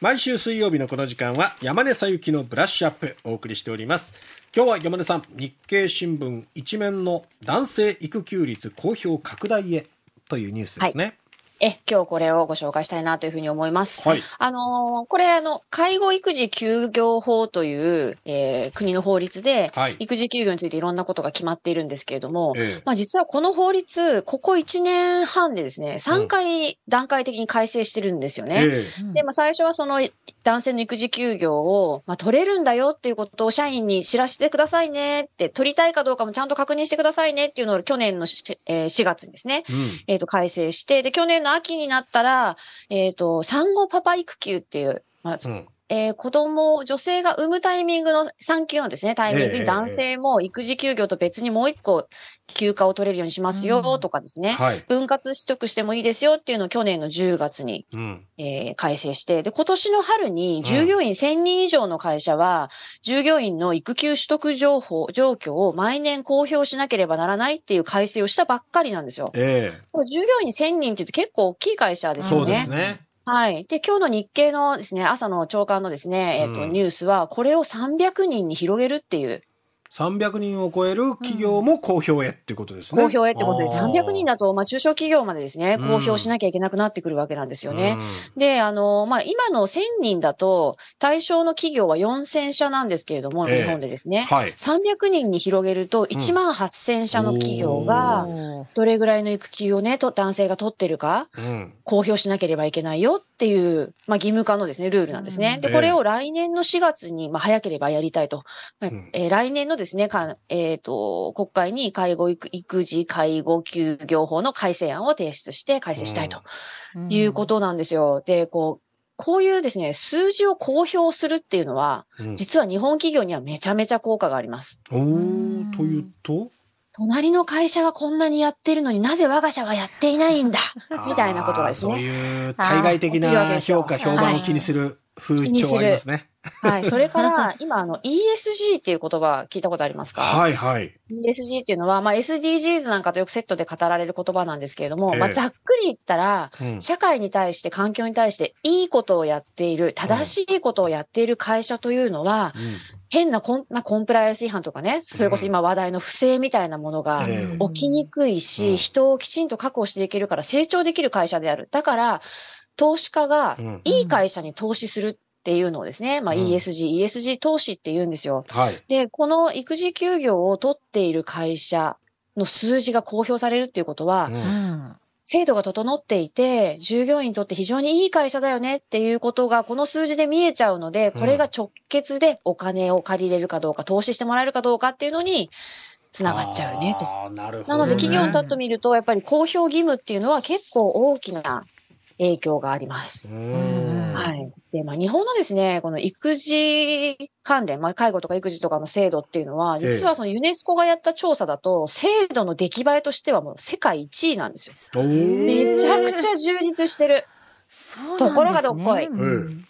毎週水曜日のこの時間は山根さゆきのブラッシュアップお送りしております。今日は山根さん日経新聞一面の男性育休率公表拡大へというニュースですね、はい。え、今日これをご紹介したいなというふうに思います。はい。あのー、これ、あの、介護育児休業法という、えー、国の法律で、はい、育児休業についていろんなことが決まっているんですけれども、ええ、まあ実はこの法律、ここ1年半でですね、3回段階的に改正してるんですよね。え、で、まあ最初はその男性の育児休業を、まあ、取れるんだよっていうことを社員に知らせてくださいねって、取りたいかどうかもちゃんと確認してくださいねっていうのを去年の、えー、4月にですね、うん、えっ、と、改正して、で、去年の秋になったら、えっ、ー、と、産後パパ育休っていう、まあ、うんえー、子供、女性が産むタイミングの産休のですね、タイミングに男性も育児休業と別にもう一個休暇を取れるようにしますよとかですね、うんはい、分割取得してもいいですよっていうのを去年の10月に、うん、えー、改正して、で、今年の春に従業員1000人以上の会社は、従業員の育休取得情報、状況を毎年公表しなければならないっていう改正をしたばっかりなんですよ。えー、従業員1000人って言うと結構大きい会社ですよね。そうですね。はい。で、今日の日経のですね、朝の朝刊のですね、えっ、ー、と、ニュースは、これを300人に広げるっていう300人を超える企業も公表へってことですね。公表へってことで、300人だと、まあ、中小企業までですね、公表しなきゃいけなくなってくるわけなんですよね。うん、で、あの、まあ、今の1000人だと、対象の企業は4000社なんですけれども、えー、日本でですね、はい、300人に広げると、1万8000社の企業が、どれぐらいの育休をね、と男性が取ってるか、公表しなければいけないよっていう、まあ、義務化のですね、ルールなんですね。で、これを来年の4月に、まあ、早ければやりたいと。えー、来年のですね、かえっ、ー、と、国会に介護育児介護休業法の改正案を提出して改正したいということなんですよ。で、こう、こういうですね、数字を公表するっていうのは、うん、実は日本企業にはめちゃめちゃ効果があります。おー、というと？隣の会社はこんなにやってるのになぜ我が社はやっていないんだ？みたいなことがですね。そういう対外的な評価、評判を気にする風潮ありますね。はい。それから、今、あの、ESG っていう言葉聞いたことありますか？はいはい。ESG っていうのは、まあ、SDGs なんかとよくセットで語られる言葉なんですけれども、えー、まあ、ざっくり言ったら、うん、社会に対して、環境に対して、いいことをやっている、正しいことをやっている会社というのは、うん変なコン,、まあ、コンプライアンス違反とかね、それこそ今話題の不正みたいなものが起きにくいし、うん、人をきちんと確保していけるから成長できる会社である。だから、投資家がいい会社に投資するっていうのをですね、まあ ESG、うん、ESG 投資って言うんですよ。はい。で、この育児休業を取っている会社の数字が公表されるっていうことは、うん、制度が整っていて、従業員にとって非常にいい会社だよねっていうことがこの数字で見えちゃうので、これが直結でお金を借りれるかどうか、投資してもらえるかどうかっていうのに、つながっちゃうねと。なね、なので企業にとってみると、やっぱり公表義務っていうのは結構大きな影響があります。はい。で、まあ、日本のですね、この育児関連、まあ、介護とか育児とかの制度っていうのは、実はそのユネスコがやった調査だと、制度の出来栄えとしてはもう世界一位なんですよ。めちゃくちゃ充実してる。そうところがどっこい。うん、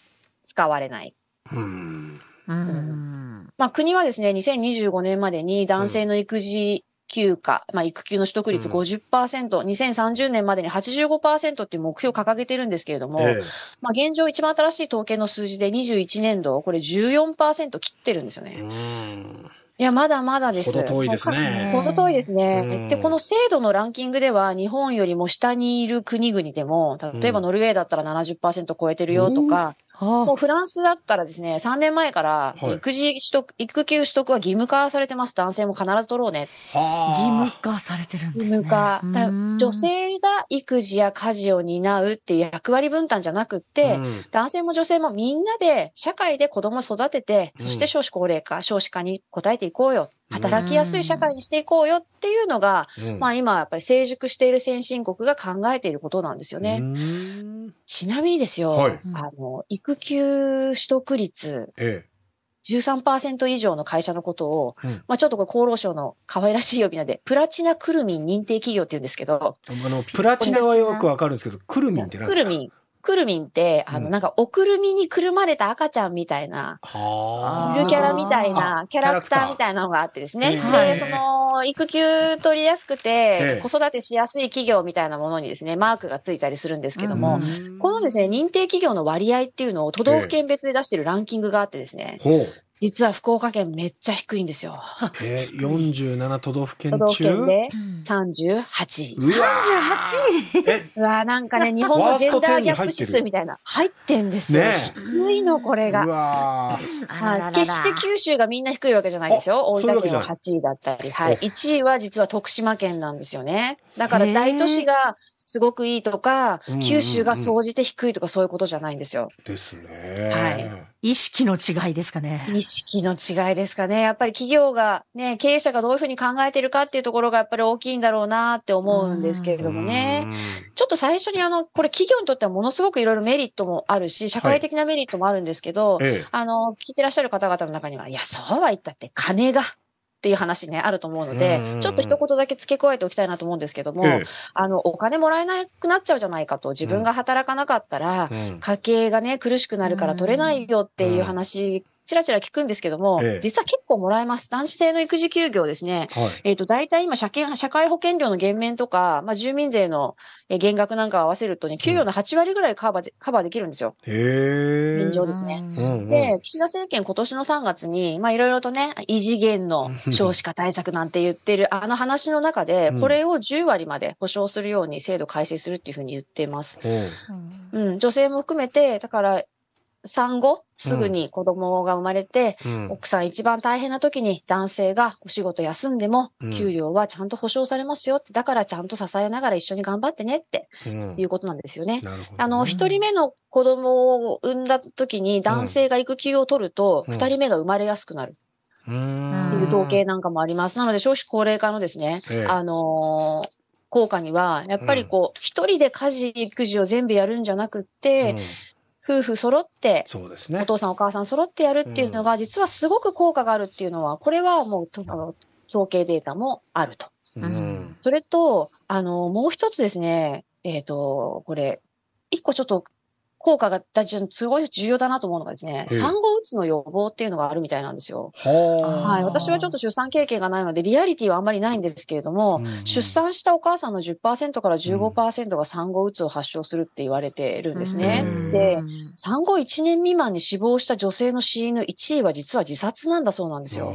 使われない。うん。うん。まあ、国はですね、2025年までに男性の育児休暇、まあ、育休の取得率50%、うん、2030年までに85%っていう目標を掲げてるんですけれども、えまあ、現状一番新しい統計の数字で21年度、これ14%切ってるんですよね。うんいや、まだまだです。ほど遠いですね。ほど遠いですね。で、この制度のランキングでは、日本よりも下にいる国々でも、例えばノルウェーだったら70%超えてるよとか、もうフランスだったらですね、3年前から育児取得、はい、育休取得は義務化されてます。男性も必ず取ろうね。義務化されてるんですね。義務化。女性が育児や家事を担うっていう役割分担じゃなくって、うん、男性も女性もみんなで社会で子供を育てて、そして少子高齢化、少子化に応えていこうよ。働きやすい社会にしていこうよっていうのが、うん、まあ今やっぱり成熟している先進国が考えていることなんですよね。ちなみにですよ、はい、あの、育休取得率、ええ13%以上の会社のことを、うん、まあちょっとこれ厚労省の可愛らしい呼び名で、プラチナクルミン認定企業って言うんですけど。あの、プラチナはよくわかるんですけど、クルミンって何ですか？クルミン。くるみんって、あの、なんか、おくるみにくるまれた赤ちゃんみたいな、ゆるキャラみたいな、キャラクターみたいなのがあってですね。で、その、育休取りやすくて、子育てしやすい企業みたいなものにですね、マークがついたりするんですけども、このですね、認定企業の割合っていうのを都道府県別で出してるランキングがあってですね、実は福岡県めっちゃ低いんですよ。えー、47都道府県中？都道府県で？38位。うわ !38 位うわなんかね、日本のジェンダーギャップ指数みたいな。入ってんですよ。ね、低いの、これが。うわはい。決して九州がみんな低いわけじゃないですよ。大分県が8位だったり。はい。1位は実は徳島県なんですよね。だから大都市がすごくいいとか、九州が総じて低いとかそういうことじゃないんですよ。ですね。はい。意識の違いですかね。意識の違いですかね。やっぱり企業が、ね、経営者がどういうふうに考えてるかっていうところがやっぱり大きいんだろうなって思うんですけれどもね。ちょっと最初にあの、これ企業にとってはものすごくいろいろメリットもあるし、社会的なメリットもあるんですけど、はい、あの、聞いてらっしゃる方々の中には、いや、そうは言ったって金がっていう話ね、あると思うので、ちょっと一言だけ付け加えておきたいなと思うんですけども、ええ、あの、お金もらえなくなっちゃうじゃないかと、自分が働かなかったら、家計がね、苦しくなるから取れないよっていう話ちらちら聞くんですけども、ええ、実は結構もらえます。男子性の育児休業ですね。はい、えっ、ー、と、大体今社会、社会保険料の減免とか、まあ、住民税の減額なんかを合わせるとね、給与の8割ぐらいカバーで、カバーできるんですよ。へ現状ですね。うんうん、で、岸田政権今年の3月に、まあ、いろいろとね、異次元の少子化対策なんて言ってる、あの話の中で、これを10割まで保障するように制度改正するっていうふうに言っています。うん、女性も含めて、だから、産後、すぐに子供が生まれて、うん、奥さん一番大変な時に男性がお仕事休んでも、給料はちゃんと保証されますよって、だからちゃんと支えながら一緒に頑張ってねっていうことなんですよね。うん、ね。あの、一人目の子供を産んだ時に男性が育休を取ると、二、人目が生まれやすくなる。っていう統計なんかもあります。なので少子高齢化のですね、ええ、あのー効果には、やっぱりこう、一、うん、人で家事、育児を全部やるんじゃなくて、夫婦揃って、そうですね。お父さんお母さん揃ってやるっていうのが、実はすごく効果があるっていうのは、これはもう、あの、統計データもあると。うん、それと、あの、もう一つですね、えっ、ー、と、これ、一個ちょっと効果がすごい重要だなと思うのがですね、産後うつの予防っていうのがあるみたいなんですよ。はい。私はちょっと出産経験がないので、リアリティはあんまりないんですけれども、うん出産したお母さんの10%から15%が産後うつを発症するって言われてるんですね。で、産後1年未満に死亡した女性の死因の1位は実は自殺なんだそうなんですよ。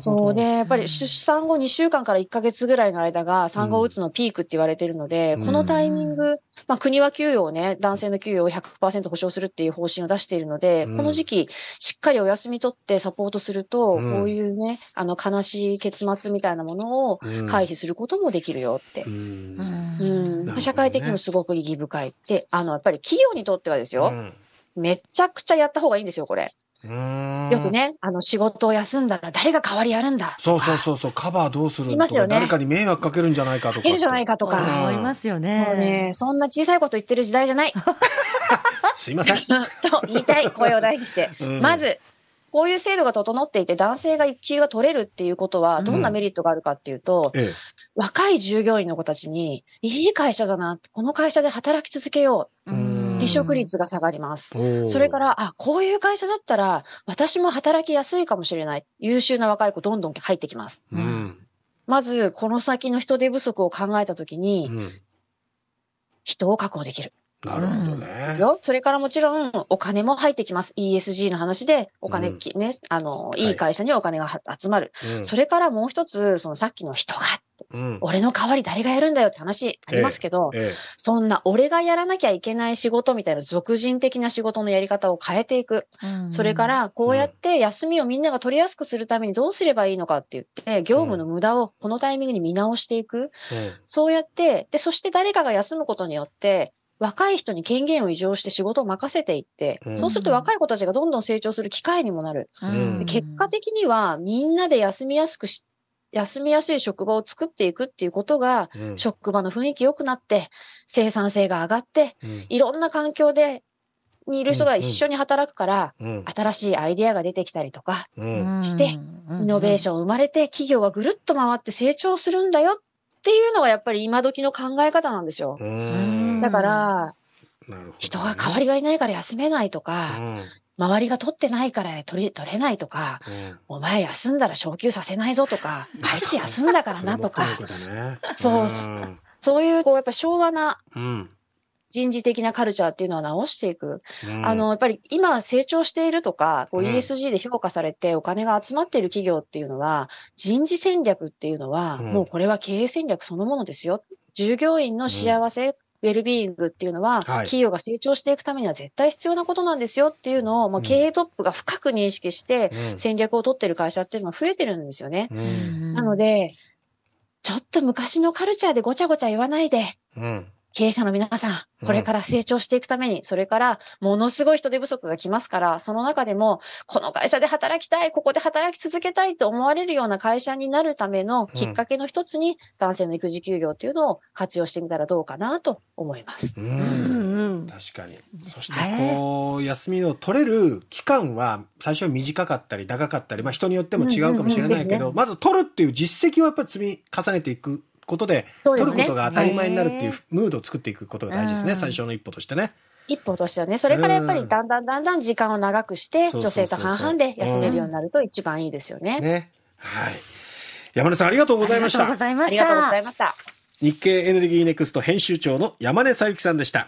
そうで、やっぱり出産後2週間から1ヶ月ぐらいの間が産後うつのピークって言われてるので、うん、このタイミング、まあ国は給与をね、男性の給与を100%保証するっていう方針を出しているので、うん、この時期、しっかりお休み取ってサポートすると、うん、こういうね、あの悲しい結末みたいなものを回避することもできるよって。うん。ね、社会的にもすごく意義深い。で、あの、やっぱり企業にとってはですよ、めちゃくちゃやった方がいいんですよ、これ。よくね、あの、仕事を休んだら誰が代わりやるんだ。そうそうそうそう、カバーどうするとか、ね、誰かに迷惑かけるんじゃないかとか。かけるんじゃないかとか。思いますよね。もうね、そんな小さいこと言ってる時代じゃない。すいません。と言いたい、声を大にして。うん、まず、こういう制度が整っていて、男性が育休が取れるっていうことは、どんなメリットがあるかっていうと、うんええ、若い従業員の子たちに、いい会社だな、この会社で働き続けよう。うん離職率が下がります。それから、あ、こういう会社だったら、私も働きやすいかもしれない。優秀な若い子どんどん入ってきます。うん、まず、この先の人手不足を考えたときに、うん、人を確保できる。なるほどね。それからもちろんお金も入ってきます。ESG の話でお金、うん、ね、あの、い。い会社にお金が集まる。はい、それからもう一つ、そのさっきの人がうん、俺の代わり誰がやるんだよって話ありますけど、えええ、そんな俺がやらなきゃいけない仕事みたいな俗人的な仕事のやり方を変えていく。うん、それから、こうやって休みをみんなが取りやすくするためにどうすればいいのかって言って、業務の無駄をこのタイミングに見直していく。うん、そうやって、で、そして誰かが休むことによって、若い人に権限を移譲して仕事を任せていって、うん、そうすると若い子たちがどんどん成長する機会にもなる。うん、結果的にはみんなで休みやすくし休みやすい職場を作っていくっていうことが、うん、職場の雰囲気良くなって、生産性が上がって、うん、いろんな環境で、にいる人が一緒に働くから、うん。うん、新しいアイデアが出てきたりとかして、イノベーション生まれて、企業がぐるっと回って成長するんだよっていうのがやっぱり今時の考え方なんですよ。だから、人が代わりがいないから休めないとか、周りが取ってないから取れ、取れないとか、うん、お前休んだら昇給させないぞとか、あいつ休んだからなとか、そう、そういう、こう、やっぱ昭和な、人事的なカルチャーっていうのは直していく。うん、あの、やっぱり今成長しているとか、こう ESG で評価されてお金が集まっている企業っていうのは、人事戦略っていうのは、もうこれは経営戦略そのものですよ。従業員の幸せ、ウェルビーイングっていうのは、企業が成長していくためには絶対必要なことなんですよっていうのを、もう経営トップが深く認識して戦略を取ってる会社っていうのが増えてるんですよね。なので、ちょっと昔のカルチャーでごちゃごちゃ言わないで、経営者の皆さん、これから成長していくために、うん、それからものすごい人手不足が来ますから、その中でも、この会社で働きたい、ここで働き続けたいと思われるような会社になるためのきっかけの一つに、男性の育児休業っていうのを活用してみたらどうかなと思います。うん、確かに。そして、こう、休みを取れる期間は、最初は短かったり長かったり、まあ人によっても違うかもしれないけど、まず取るっていう実績をやっぱり積み重ねていくことで、取ることが当たり前になるっていうムードを作っていくことが大事ですね、最初の一歩としてね。一歩としてはね、それからやっぱりだんだんだんだん時間を長くして、女性と半々で休めるようになると一番いいですよね。ね。はい。山根さんありがとうございました。ありがとうございました。ありがとうございました。日経エネルギーネクスト編集長の山根さゆきさんでした。